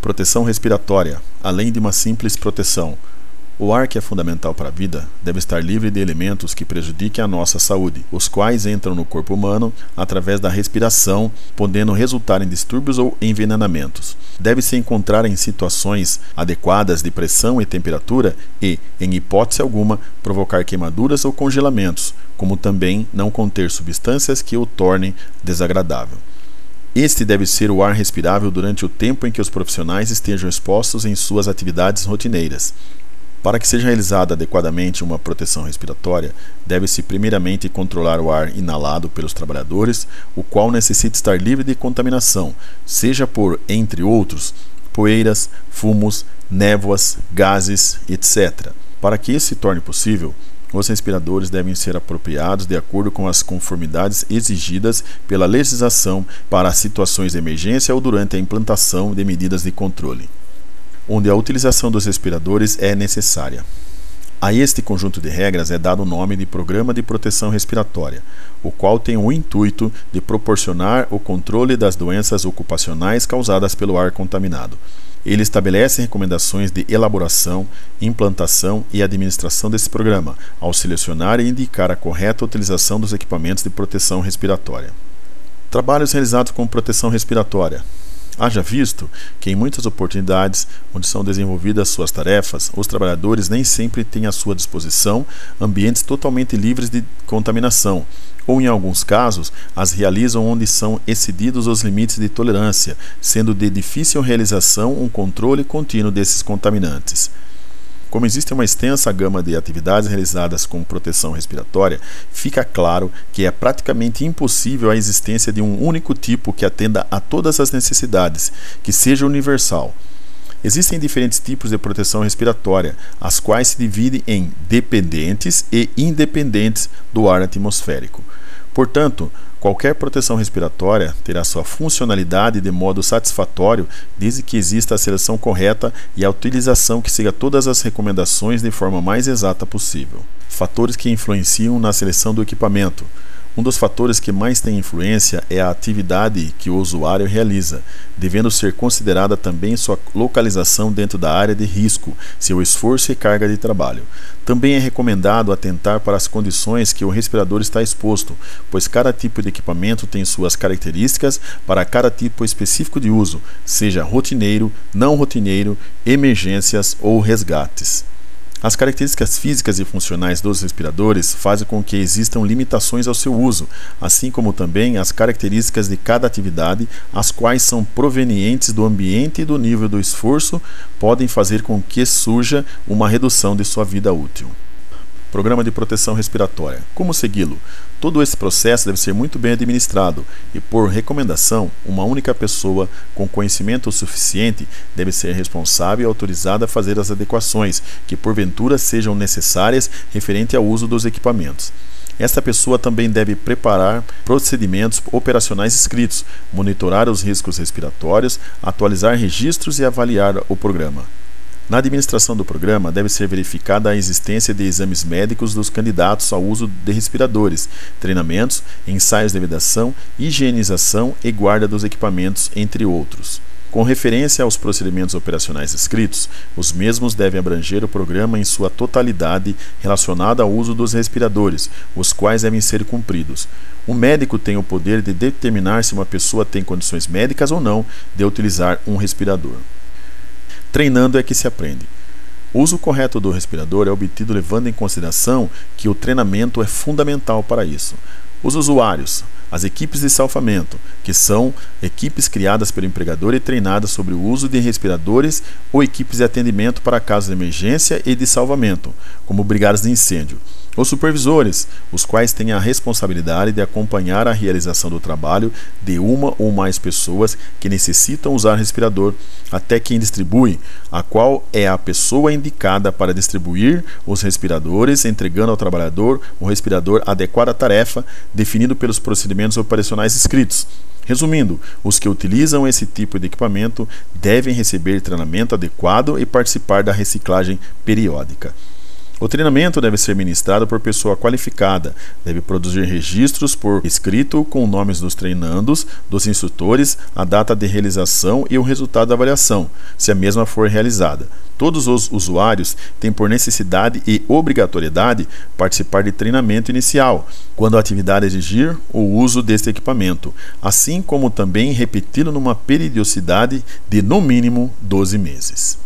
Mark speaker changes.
Speaker 1: Proteção respiratória, além de uma simples proteção. O ar que é fundamental para a vida deve estar livre de elementos que prejudiquem a nossa saúde, os quais entram no corpo humano através da respiração, podendo resultar em distúrbios ou envenenamentos. Deve se encontrar em situações adequadas de pressão e temperatura e, em hipótese alguma, provocar queimaduras ou congelamentos, como também não conter substâncias que o tornem desagradável. Este deve ser o ar respirável durante o tempo em que os profissionais estejam expostos em suas atividades rotineiras. Para que seja realizada adequadamente uma proteção respiratória, deve-se primeiramente controlar o ar inalado pelos trabalhadores, o qual necessita estar livre de contaminação, seja por, entre outros, poeiras, fumos, névoas, gases, etc. Para que isso se torne possível, os respiradores devem ser apropriados de acordo com as conformidades exigidas pela legislação para situações de emergência ou durante a implantação de medidas de controle onde a utilização dos respiradores é necessária. A este conjunto de regras é dado o nome de Programa de Proteção Respiratória, o qual tem o intuito de proporcionar o controle das doenças ocupacionais causadas pelo ar contaminado. Ele estabelece recomendações de elaboração, implantação e administração desse programa, ao selecionar e indicar a correta utilização dos equipamentos de proteção respiratória. Trabalhos realizados com proteção respiratória. Haja visto que, em muitas oportunidades onde são desenvolvidas suas tarefas, os trabalhadores nem sempre têm à sua disposição ambientes totalmente livres de contaminação, ou, em alguns casos, as realizam onde são excedidos os limites de tolerância, sendo de difícil realização um controle contínuo desses contaminantes. Como existe uma extensa gama de atividades realizadas com proteção respiratória, fica claro que é praticamente impossível a existência de um único tipo que atenda a todas as necessidades, que seja universal. Existem diferentes tipos de proteção respiratória, as quais se dividem em dependentes e independentes do ar atmosférico. Portanto, Qualquer proteção respiratória terá sua funcionalidade de modo satisfatório desde que exista a seleção correta e a utilização que siga todas as recomendações de forma mais exata possível. Fatores que influenciam na seleção do equipamento. Um dos fatores que mais tem influência é a atividade que o usuário realiza, devendo ser considerada também sua localização dentro da área de risco, seu esforço e carga de trabalho. Também é recomendado atentar para as condições que o respirador está exposto, pois cada tipo de equipamento tem suas características para cada tipo específico de uso, seja rotineiro, não rotineiro, emergências ou resgates. As características físicas e funcionais dos respiradores fazem com que existam limitações ao seu uso, assim como também as características de cada atividade, as quais são provenientes do ambiente e do nível do esforço, podem fazer com que surja uma redução de sua vida útil. Programa de proteção respiratória. Como segui-lo? Todo esse processo deve ser muito bem administrado e, por recomendação, uma única pessoa com conhecimento suficiente deve ser responsável e autorizada a fazer as adequações que, porventura, sejam necessárias referente ao uso dos equipamentos. Esta pessoa também deve preparar procedimentos operacionais escritos, monitorar os riscos respiratórios, atualizar registros e avaliar o programa. Na administração do programa, deve ser verificada a existência de exames médicos dos candidatos ao uso de respiradores, treinamentos, ensaios de vedação, higienização e guarda dos equipamentos, entre outros. Com referência aos procedimentos operacionais escritos, os mesmos devem abranger o programa em sua totalidade relacionada ao uso dos respiradores, os quais devem ser cumpridos. O médico tem o poder de determinar se uma pessoa tem condições médicas ou não de utilizar um respirador. Treinando é que se aprende. O uso correto do respirador é obtido levando em consideração que o treinamento é fundamental para isso. Os usuários, as equipes de salvamento, que são equipes criadas pelo empregador e treinadas sobre o uso de respiradores ou equipes de atendimento para casos de emergência e de salvamento, como brigadas de incêndio. Os supervisores, os quais têm a responsabilidade de acompanhar a realização do trabalho de uma ou mais pessoas que necessitam usar respirador, até quem distribui, a qual é a pessoa indicada para distribuir os respiradores, entregando ao trabalhador o respirador adequado à tarefa, definido pelos procedimentos operacionais escritos. Resumindo, os que utilizam esse tipo de equipamento devem receber treinamento adequado e participar da reciclagem periódica. O treinamento deve ser ministrado por pessoa qualificada, deve produzir registros por escrito com nomes dos treinandos, dos instrutores, a data de realização e o resultado da avaliação, se a mesma for realizada. Todos os usuários têm por necessidade e obrigatoriedade participar de treinamento inicial, quando a atividade exigir o uso deste equipamento, assim como também repeti-lo numa periodicidade de no mínimo 12 meses.